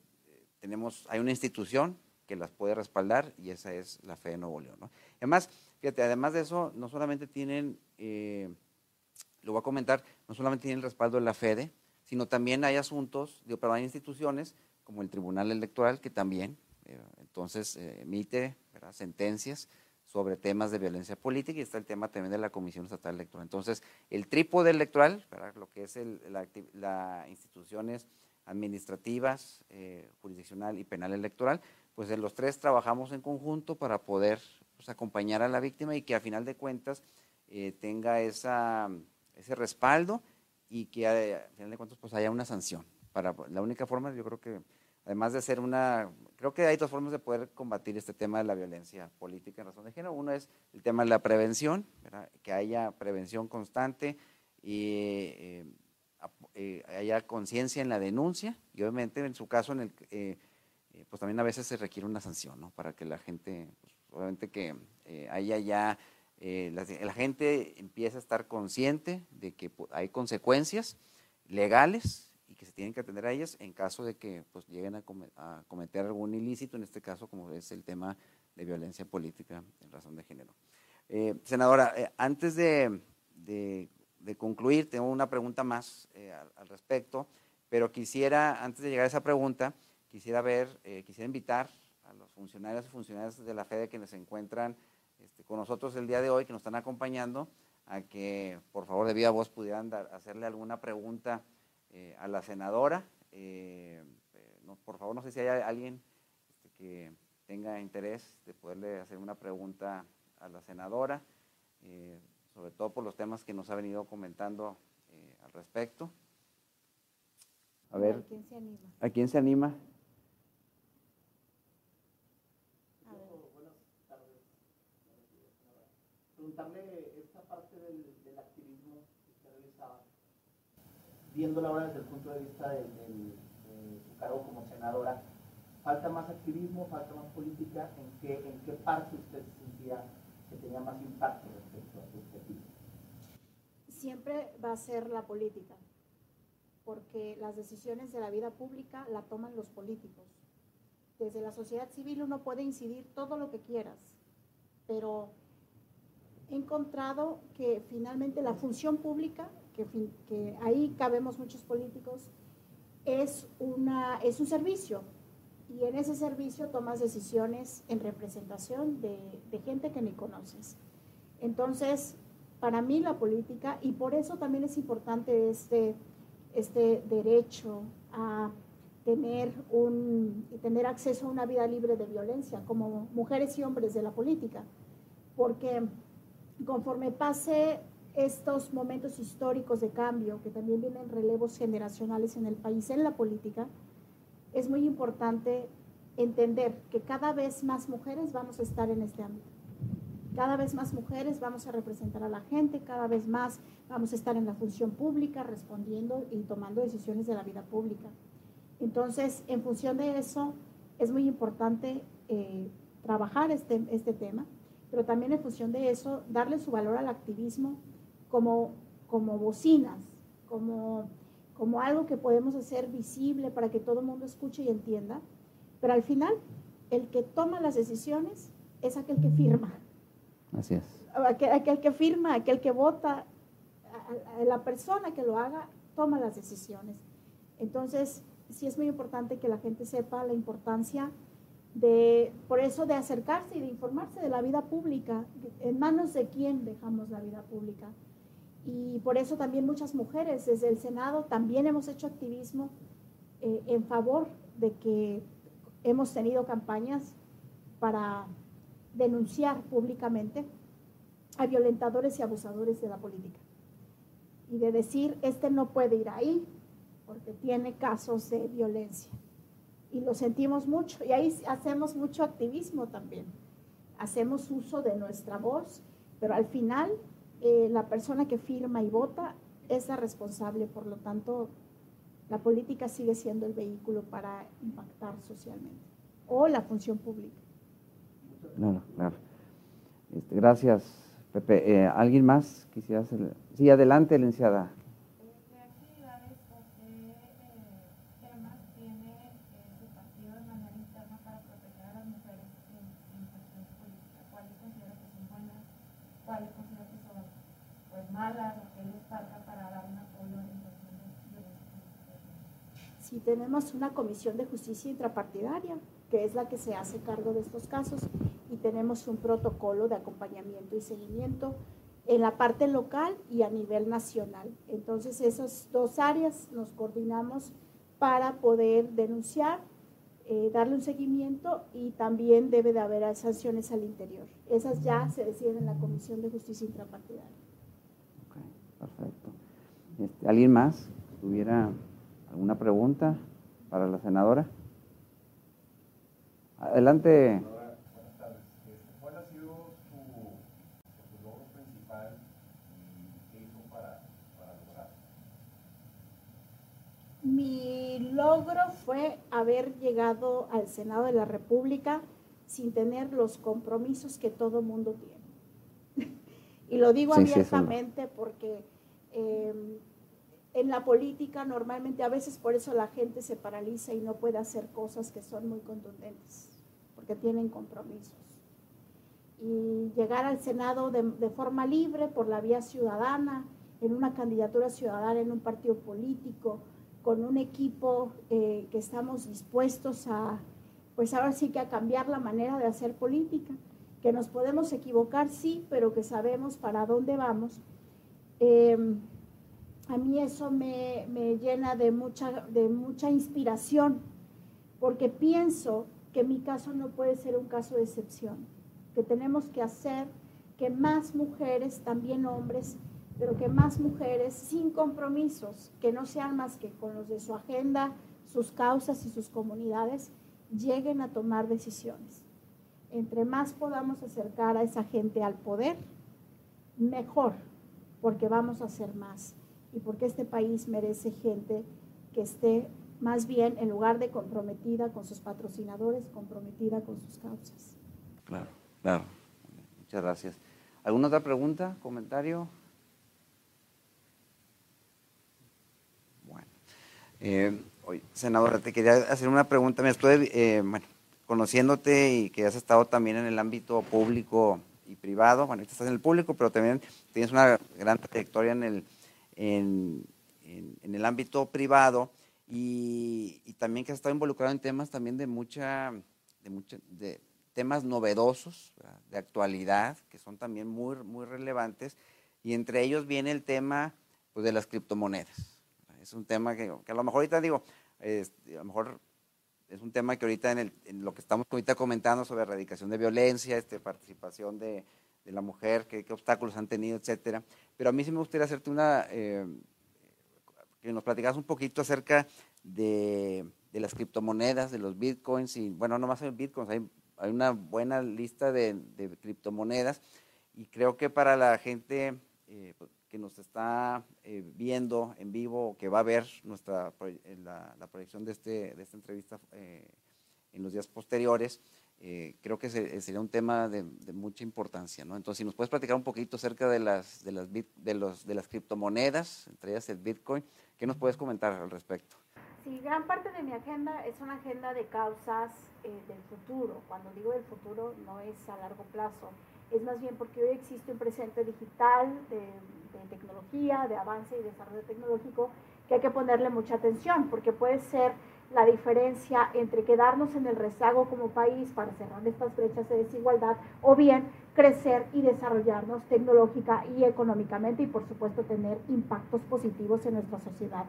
tenemos, hay una institución que las puede respaldar y esa es la Fe de Nuevo León. Además, fíjate, además de eso, no solamente tienen, eh, lo voy a comentar, no solamente tienen el respaldo de la FEDE, sino también hay asuntos, de pero hay instituciones como el Tribunal Electoral que también eh, entonces eh, emite sentencias sobre temas de violencia política y está el tema también de la Comisión Estatal Electoral. Entonces, el trípode electoral, lo que es las la instituciones administrativas, eh, jurisdiccional y penal electoral, pues en los tres trabajamos en conjunto para poder pues, acompañar a la víctima y que a final de cuentas tenga esa, ese respaldo y que a, final de cuentas pues haya una sanción. Para, la única forma, yo creo que además de ser una, creo que hay dos formas de poder combatir este tema de la violencia política en razón de género. Uno es el tema de la prevención, que haya prevención constante y eh, eh, haya conciencia en la denuncia y obviamente en su caso, en el, eh, pues también a veces se requiere una sanción, ¿no? Para que la gente, pues, obviamente que haya ya, la, gente empiece a estar consciente de que pues, hay consecuencias legales y que se tienen que atender a ellas en caso de que pues, lleguen a, cometer algún ilícito, en este caso como es el tema de violencia política en razón de género. Eh, senadora, eh, antes de, concluir, tengo una pregunta más eh, al, respecto, pero quisiera, antes de llegar a esa pregunta, quisiera ver, quisiera invitar a los funcionarios y funcionarias de la FEDE que se encuentran este, con nosotros el día de hoy, que nos están acompañando, a que por favor de viva voz pudieran hacerle alguna pregunta eh, a la senadora. Eh, eh, por favor, no sé si hay alguien este, que tenga interés de poderle hacer una pregunta a la senadora, sobre todo por los temas que nos ha venido comentando al respecto. A ver, ¿a quién se anima? ¿A quién se anima? Buenas tardes. Preguntarle esta parte del, del activismo que usted realizaba viéndola ahora desde el punto de vista de, su cargo como senadora, ¿falta más activismo, falta más política? ¿En qué, en qué parte usted sentía que tenía más impacto respecto a su objetivo? Siempre va a ser la política, porque las decisiones de la vida pública la toman los políticos. Desde la sociedad civil uno puede incidir todo lo que quieras, pero he encontrado que finalmente la función pública que, ahí cabemos muchos políticos, es, una, es un servicio. Y en ese servicio tomas decisiones en representación de, gente que ni conoces. Entonces, para mí la política, y por eso también es importante este, este derecho a tener, un, tener acceso a una vida libre de violencia como mujeres y hombres de la política, porque conforme pase estos momentos históricos de cambio, que también vienen relevos generacionales en el país, en la política, es muy importante entender que cada vez más mujeres vamos a estar en este ámbito. Cada vez más mujeres vamos a representar a la gente, cada vez más vamos a estar en la función pública, respondiendo y tomando decisiones de la vida pública. Entonces, en función de eso, es muy importante eh, trabajar este, este tema, pero también en función de eso, darle su valor al activismo, como, como bocinas, como, como algo que podemos hacer visible para que todo el mundo escuche y entienda. Pero al final, el que toma las decisiones es aquel que firma. Así es. Aquel, que firma, aquel que vota, la persona que lo haga toma las decisiones. Entonces, sí es muy importante que la gente sepa la importancia de, por eso, de acercarse y de informarse de la vida pública, en manos de quién dejamos la vida pública. Y por eso también muchas mujeres desde el Senado también hemos hecho activismo eh, en favor de que hemos tenido campañas para denunciar públicamente a violentadores y abusadores de la política. Y de decir, este no puede ir ahí porque tiene casos de violencia. y lo sentimos mucho. Y ahí hacemos mucho activismo también. Hacemos uso de nuestra voz, pero al final eh, la persona que firma y vota es la responsable, por lo tanto, la política sigue siendo el vehículo para impactar socialmente o la función pública. Claro, claro. Este, gracias, Pepe. Eh, ¿Alguien más quisiera hacer? Sí, adelante, licenciada. Si tenemos una comisión de justicia intrapartidaria, que es la que se hace cargo de estos casos, y tenemos un protocolo de acompañamiento y seguimiento en la parte local y a nivel nacional. Entonces, esas dos áreas nos coordinamos para poder denunciar, eh, darle un seguimiento y también debe de haber sanciones al interior. Esas ya se deciden en la Comisión de Justicia Intrapartidaria. Perfecto. Este, ¿Alguien más tuviera alguna pregunta para la senadora? Adelante. Buenas tardes. ¿Cuál ha sido su, logro principal y qué hizo para, para lograr? Mi logro fue haber llegado al Senado de la República sin tener los compromisos que todo mundo tiene. y lo digo abiertamente porque Em, en la política normalmente a veces por eso la gente se paraliza y no puede hacer cosas que son muy contundentes, porque tienen compromisos. Y llegar al Senado de, forma libre, por la vía ciudadana, en una candidatura ciudadana, en un partido político, con un equipo eh, que estamos dispuestos a, pues ahora sí que a cambiar la manera de hacer política, que nos podemos equivocar, sí, pero que sabemos para dónde vamos Em, a mí eso me, llena de mucha, de mucha inspiración, porque pienso que mi caso no puede ser un caso de excepción, que tenemos que hacer que más mujeres, también hombres, pero que más mujeres sin compromisos, que no sean más que con los de su agenda, sus causas y sus comunidades, lleguen a tomar decisiones. Entre más podamos acercar a esa gente al poder, mejor, porque vamos a hacer más y porque este país merece gente que esté más bien, en lugar de comprometida con sus patrocinadores, comprometida con sus causas. Claro, claro. Muchas gracias. ¿Alguna otra pregunta, comentario? Bueno. Eh, senador, te quería hacer una pregunta. Me estoy, eh, bueno, conociéndote y que has estado también en el ámbito público y privado. Bueno, estás en el público, pero también tienes una gran trayectoria en el, en, en, el ámbito privado y, también que has estado involucrado en temas también de mucha, de mucha, de temas novedosos, de actualidad, que son también muy, muy relevantes. Y entre ellos viene el tema pues, de las criptomonedas. Es un tema que, a lo mejor ahorita digo, este, a lo mejor es un tema que ahorita en, lo que estamos ahorita comentando sobre erradicación de violencia, este, participación de, la mujer, qué, obstáculos han tenido, etcétera. Pero a mí sí me gustaría hacerte una, eh, que nos platicas un poquito acerca de, las criptomonedas, de los bitcoins, y bueno, no más hay bitcoins, hay, una buena lista de, criptomonedas, y creo que para la gente eh, pues, que nos está eh, viendo en vivo, que va a ver nuestra, la, proyección de, este, de esta entrevista en los días posteriores, eh, creo que sería un tema de, mucha importancia. ¿no? Entonces, si nos puedes platicar un poquito acerca de las, de las, de los, de las criptomonedas, entre ellas el Bitcoin, ¿qué nos puedes comentar al respecto? Sí, gran parte de mi agenda es una agenda de causas del futuro. Cuando digo del futuro, no es a largo plazo, es más bien porque hoy existe un presente digital de de tecnología, de avance y desarrollo tecnológico, que hay que ponerle mucha atención, porque puede ser la diferencia entre quedarnos en el rezago como país para cerrar estas brechas de desigualdad o bien crecer y desarrollarnos tecnológica y económicamente y por supuesto tener impactos positivos en nuestra sociedad.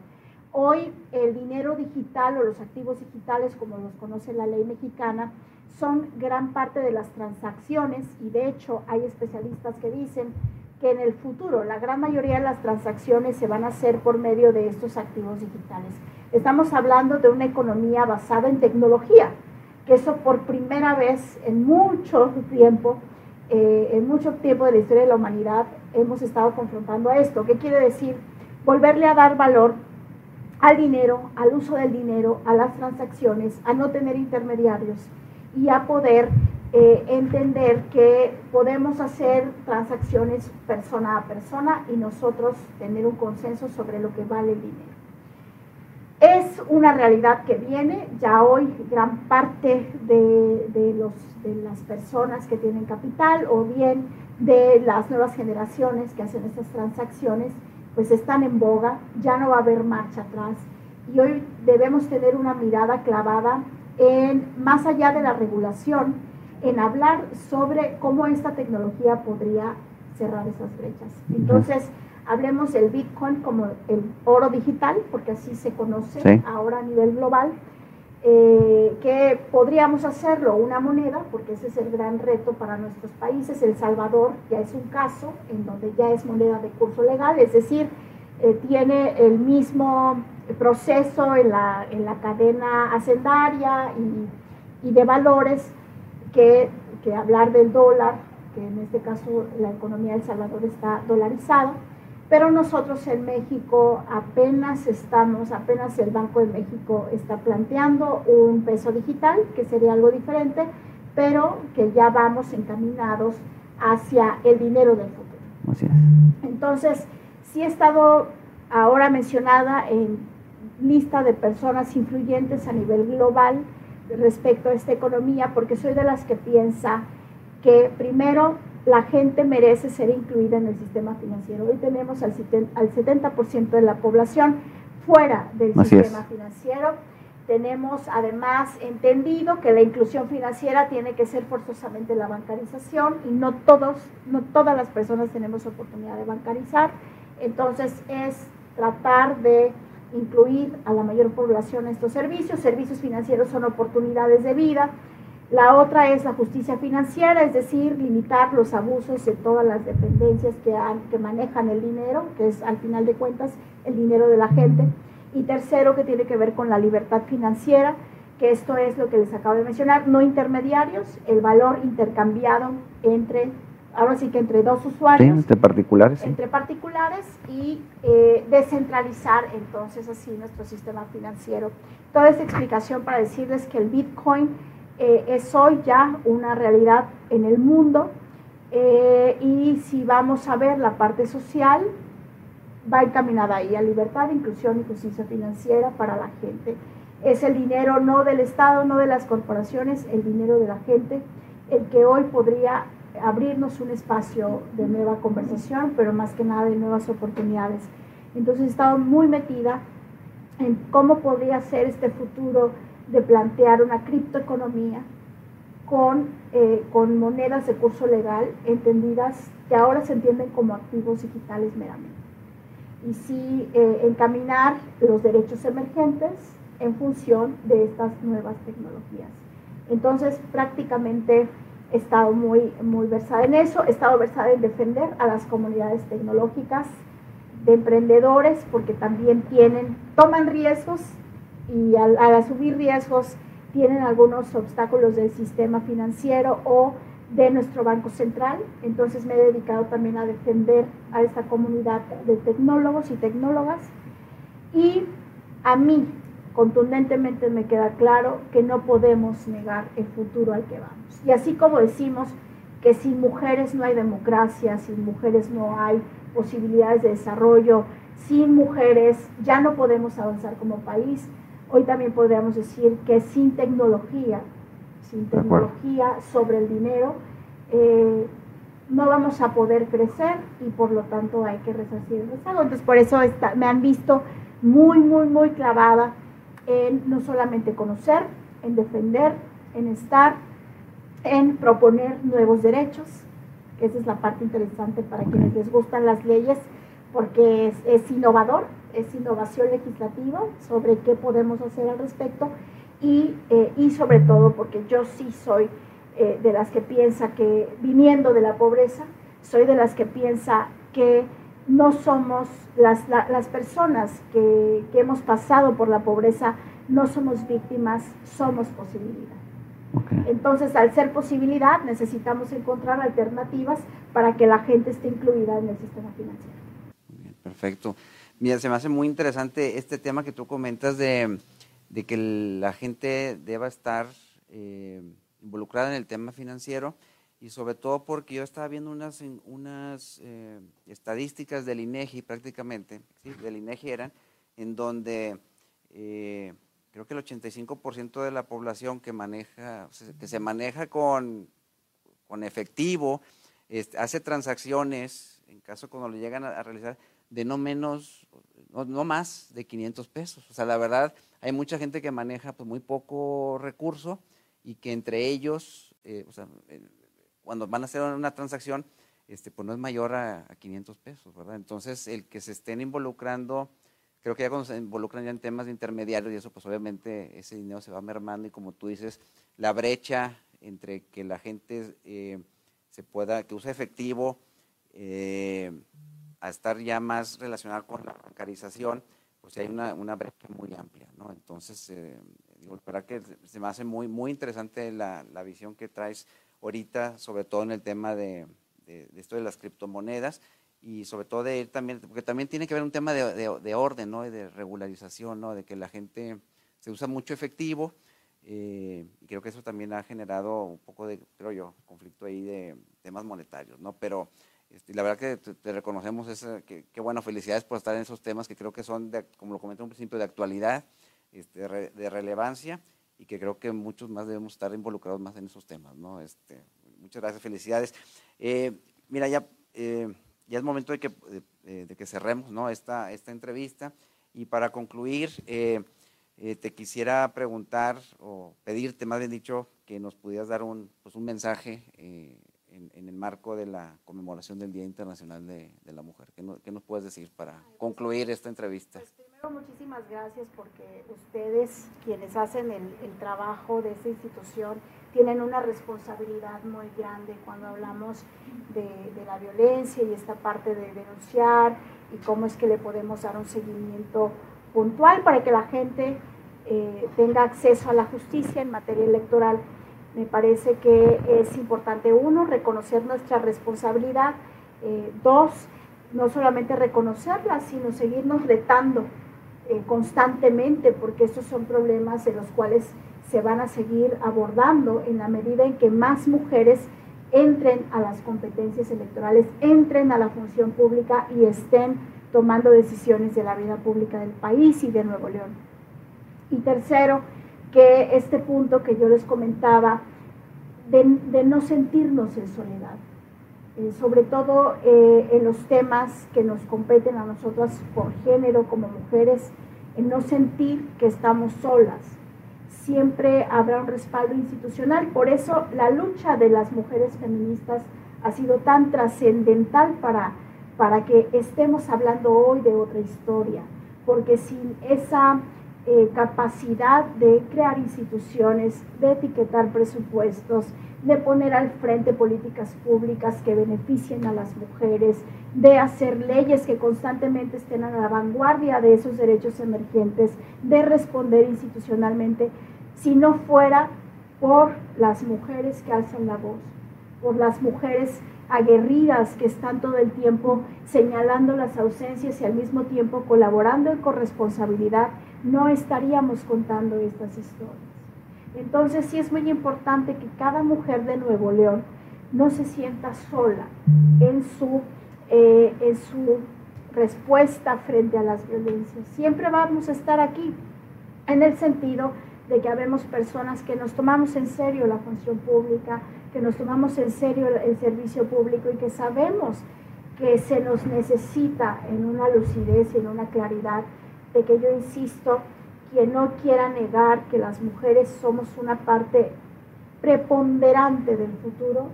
Hoy el dinero digital o los activos digitales, como los conoce la ley mexicana, son gran parte de las transacciones y de hecho hay especialistas que dicen que en el futuro la gran mayoría de las transacciones se van a hacer por medio de estos activos digitales. Estamos hablando de una economía basada en tecnología, que eso por primera vez en mucho tiempo, eh, en mucho tiempo de la historia de la humanidad, hemos estado confrontando a esto. ¿Qué quiere decir? Volverle a dar valor al dinero, al uso del dinero, a las transacciones, a no tener intermediarios y a poder eh, entender que podemos hacer transacciones persona a persona y nosotros tener un consenso sobre lo que vale el dinero. Es una realidad que viene, ya hoy gran parte de, de, los, de las personas que tienen capital o bien de las nuevas generaciones que hacen estas transacciones, pues están en boga, ya no va a haber marcha atrás. Y hoy debemos tener una mirada clavada en, más allá de la regulación, en hablar sobre cómo esta tecnología podría cerrar esas brechas. Entonces, hablemos del Bitcoin como el oro digital, porque así se conoce ahora a nivel global, eh, que podríamos hacerlo una moneda, porque ese es el gran reto para nuestros países. El Salvador ya es un caso en donde ya es moneda de curso legal, es decir, eh, tiene el mismo proceso en la, en la cadena hacendaria y, y de valores que, que, hablar del dólar, que en este caso la economía de El Salvador está dolarizada, pero nosotros en México apenas estamos, apenas el Banco de México está planteando un peso digital, que sería algo diferente, pero que ya vamos encaminados hacia el dinero del futuro. Así es. Entonces, sí he estado ahora mencionada en lista de personas influyentes a nivel global respecto a esta economía, porque soy de las que piensa que primero la gente merece ser incluida en el sistema financiero. Hoy tenemos al 70% de la población fuera del sistema financiero. Tenemos además entendido que la inclusión financiera tiene que ser forzosamente la bancarización y no todos, no todas las personas tenemos oportunidad de bancarizar. Entonces es tratar de incluir a la mayor población estos servicios. Servicios financieros son oportunidades de vida. La otra es la justicia financiera, es decir, limitar los abusos de todas las dependencias que, que manejan el dinero, que es al final de cuentas el dinero de la gente. Y tercero, que tiene que ver con la libertad financiera, que esto es lo que les acabo de mencionar, no intermediarios, el valor intercambiado entre ahora sí que entre dos usuarios. entre particulares. Entre particulares y eh, descentralizar entonces así nuestro sistema financiero. Toda esta explicación para decirles que el Bitcoin eh, es hoy ya una realidad en el mundo eh, y si vamos a ver la parte social, va encaminada ahí a libertad, inclusión y justicia financiera para la gente. Es el dinero no del Estado, no de las corporaciones, el dinero de la gente, el que hoy podría abrirnos un espacio de nueva conversación, pero más que nada de nuevas oportunidades. Entonces he estado muy metida en cómo podría ser este futuro de plantear una criptoeconomía con, eh, con monedas de curso legal entendidas que ahora se entienden como activos digitales meramente. Y sí eh, encaminar los derechos emergentes en función de estas nuevas tecnologías. Entonces prácticamente he estado muy, muy versada en eso, he estado versada en defender a las comunidades tecnológicas de emprendedores porque también tienen, toman riesgos y al, al asumir riesgos tienen algunos obstáculos del sistema financiero o de nuestro Banco Central. Entonces me he dedicado también a defender a esta comunidad de tecnólogos y tecnólogas. Y a mí, contundentemente me queda claro que no podemos negar el futuro al que vamos. Y así como decimos que sin mujeres no hay democracia, sin mujeres no hay posibilidades de desarrollo, sin mujeres ya no podemos avanzar como país, hoy también podríamos decir que sin tecnología, sin tecnología sobre el dinero, eh, no vamos a poder crecer y por lo tanto hay que resarcir el rezago. Entonces por eso me han visto muy, muy, muy clavada en no solamente conocer, en defender, en estar, en proponer nuevos derechos, que esa es la parte interesante para quienes les gustan las leyes, porque es, innovador, es innovación legislativa sobre qué podemos hacer al respecto y, eh, y sobre todo porque yo sí soy eh, de las que piensa que viniendo de la pobreza, soy de las que piensa que no somos las, las personas que, que, hemos pasado por la pobreza, no somos víctimas, somos posibilidad. Entonces, al ser posibilidad, necesitamos encontrar alternativas para que la gente esté incluida en el sistema financiero. Bien, perfecto. Mira, se me hace muy interesante este tema que tú comentas de, que la gente deba estar eh, involucrada en el tema financiero y sobre todo porque yo estaba viendo unas, eh, estadísticas del INEGI prácticamente, ¿sí? del INEGI eran, en donde eh, creo que el 85% de la población que maneja, que se maneja con, efectivo, este, hace transacciones, en caso cuando lo llegan a, realizar, de no menos, no, más de 500 pesos. O sea, la verdad, hay mucha gente que maneja pues, muy poco recurso y que entre ellos, eh, o sea, cuando van a hacer una transacción, este, pues no es mayor a, a 500 pesos, ¿verdad? Entonces, el que se estén involucrando creo que ya cuando se involucran ya en temas de intermediarios y eso, pues obviamente ese dinero se va mermando y como tú dices, la brecha entre que la gente eh, se pueda, que use efectivo, eh, a estar ya más relacionado con la bancarización, pues hay una, una brecha muy amplia, ¿no? Entonces, eh, digo, verdad que se me hace muy, muy interesante la, la, visión que traes ahorita, sobre todo en el tema de, de, de esto de las criptomonedas, y sobre todo de ir también, porque también tiene que haber un tema de, de, orden, ¿no? Y de regularización, ¿no? De que la gente se usa mucho efectivo eh, y creo que eso también ha generado un poco de, creo yo, conflicto ahí de temas monetarios, ¿no? Pero este, la verdad que te, reconocemos, esa, bueno, felicidades por estar en esos temas que creo que son, de, como lo comenté un principio, de actualidad, este, de relevancia y que creo que muchos más debemos estar involucrados más en esos temas, ¿no? Este, muchas gracias, felicidades. Eh, mira, ya... Eh, ya es momento de que, de, que cerremos ¿no? esta, esta entrevista. Y para concluir, eh, eh, te quisiera preguntar o pedirte, más bien dicho, que nos pudieras dar un, pues un mensaje en, el marco de la conmemoración del Día Internacional de, la Mujer. ¿Qué, ¿Qué, nos puedes decir para pues, concluir esta entrevista? Pues primero, muchísimas gracias porque ustedes, quienes hacen el, el trabajo de esta institución, tienen una responsabilidad muy grande cuando hablamos de, la violencia y esta parte de denunciar y cómo es que le podemos dar un seguimiento puntual para que la gente eh, tenga acceso a la justicia en materia electoral. Me parece que es importante, uno, reconocer nuestra responsabilidad, eh, dos, no solamente reconocerla, sino seguirnos retando eh, constantemente, porque estos son problemas de los cuales se van a seguir abordando en la medida en que más mujeres entren a las competencias electorales, entren a la función pública y estén tomando decisiones de la vida pública del país y de Nuevo León. Y tercero, que este punto que yo les comentaba, de, no sentirnos en soledad, eh, sobre todo eh, en los temas que nos competen a nosotras por género como mujeres, en no sentir que estamos solas, siempre habrá un respaldo institucional. Por eso la lucha de las mujeres feministas ha sido tan trascendental para, para que estemos hablando hoy de otra historia, porque sin esa eh, capacidad de crear instituciones, de etiquetar presupuestos, de poner al frente políticas públicas que beneficien a las mujeres, de hacer leyes que constantemente estén a la vanguardia de esos derechos emergentes, de responder institucionalmente, si no fuera por las mujeres que alzan la voz, por las mujeres aguerridas que están todo el tiempo señalando las ausencias y al mismo tiempo colaborando en corresponsabilidad, no estaríamos contando estas historias. Entonces sí es muy importante que cada mujer de Nuevo León no se sienta sola en su, eh, en su respuesta frente a las violencias. Siempre vamos a estar aquí en el sentido de que habemos personas que nos tomamos en serio la función pública, que nos tomamos en serio el servicio público y que sabemos que se nos necesita en una lucidez y en una claridad de que yo insisto, quien no quiera negar que las mujeres somos una parte preponderante del futuro,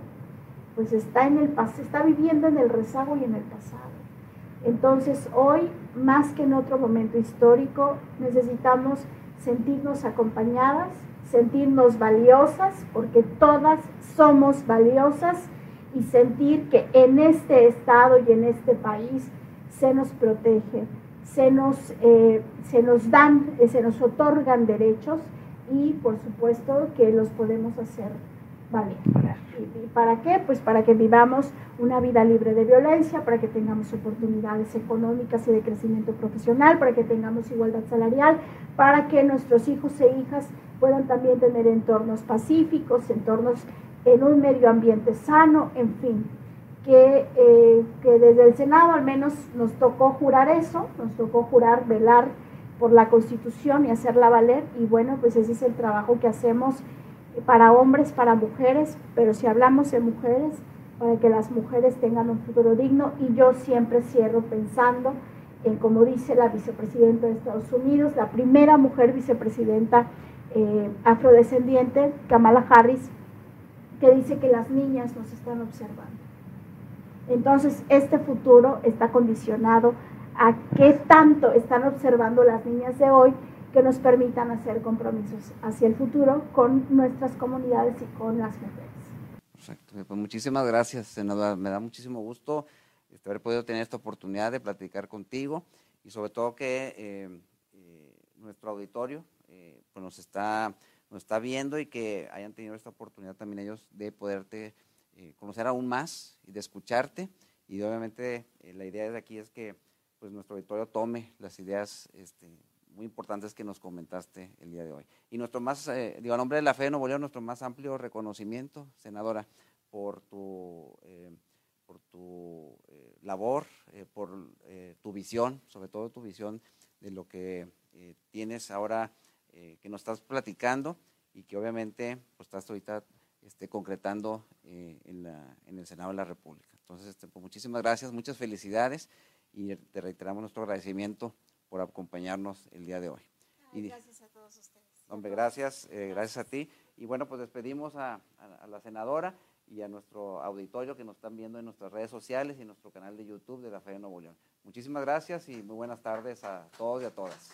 pues está, en el, está viviendo en el rezago y en el pasado. Entonces hoy, más que en otro momento histórico, necesitamos sentirnos acompañadas, sentirnos valiosas, porque todas somos valiosas y sentir que en este estado y en este país se nos protege, se nos, eh, se nos dan, se nos otorgan derechos y por supuesto que los podemos hacer valer. ¿Y, para qué? Pues para que vivamos una vida libre de violencia, para que tengamos oportunidades económicas y de crecimiento profesional, para que tengamos igualdad salarial, para que nuestros hijos e hijas puedan también tener entornos pacíficos, entornos en un medio ambiente sano, en fin. Que, eh, que desde el Senado al menos nos tocó jurar eso, nos tocó jurar velar por la Constitución y hacerla valer. Y bueno, pues ese es el trabajo que hacemos para hombres, para mujeres, pero si hablamos de mujeres, para que las mujeres tengan un futuro digno. Y yo siempre cierro pensando en, como dice la vicepresidenta de Estados Unidos, la primera mujer vicepresidenta eh, afrodescendiente, Kamala Harris, que dice que las niñas nos están observando. Entonces, este futuro está condicionado a qué tanto están observando las niñas de hoy que nos permitan hacer compromisos hacia el futuro con nuestras comunidades y con las mujeres. Perfecto. Pues muchísimas gracias, senadora. Me da muchísimo gusto este, haber podido tener esta oportunidad de platicar contigo y sobre todo que eh, eh, nuestro auditorio eh, pues nos, está, nos está viendo y que hayan tenido esta oportunidad también ellos de poderte conocer aún más y de escucharte. Y obviamente la idea de aquí es que pues nuestro auditorio tome las ideas este, muy importantes que nos comentaste el día de hoy. Y nuestro más, eh, digo, a nombre de la fe de Nuevo León, nuestro más amplio reconocimiento, senadora, por tu, eh, por tu eh, labor, por tu visión, sobre todo tu visión de lo que tienes ahora, que nos estás platicando y que obviamente pues, estás ahorita este, concretando en, la, en, el Senado de la República. Entonces, este, pues, muchísimas gracias, muchas felicidades y te reiteramos nuestro agradecimiento por acompañarnos el día de hoy. gracias a todos ustedes. Hombre, gracias, eh, gracias a ti. Y bueno, pues despedimos a, la senadora y a nuestro auditorio que nos están viendo en nuestras redes sociales y en nuestro canal de YouTube de la Fe de Nuevo León. Muchísimas gracias y muy buenas tardes a todos y a todas.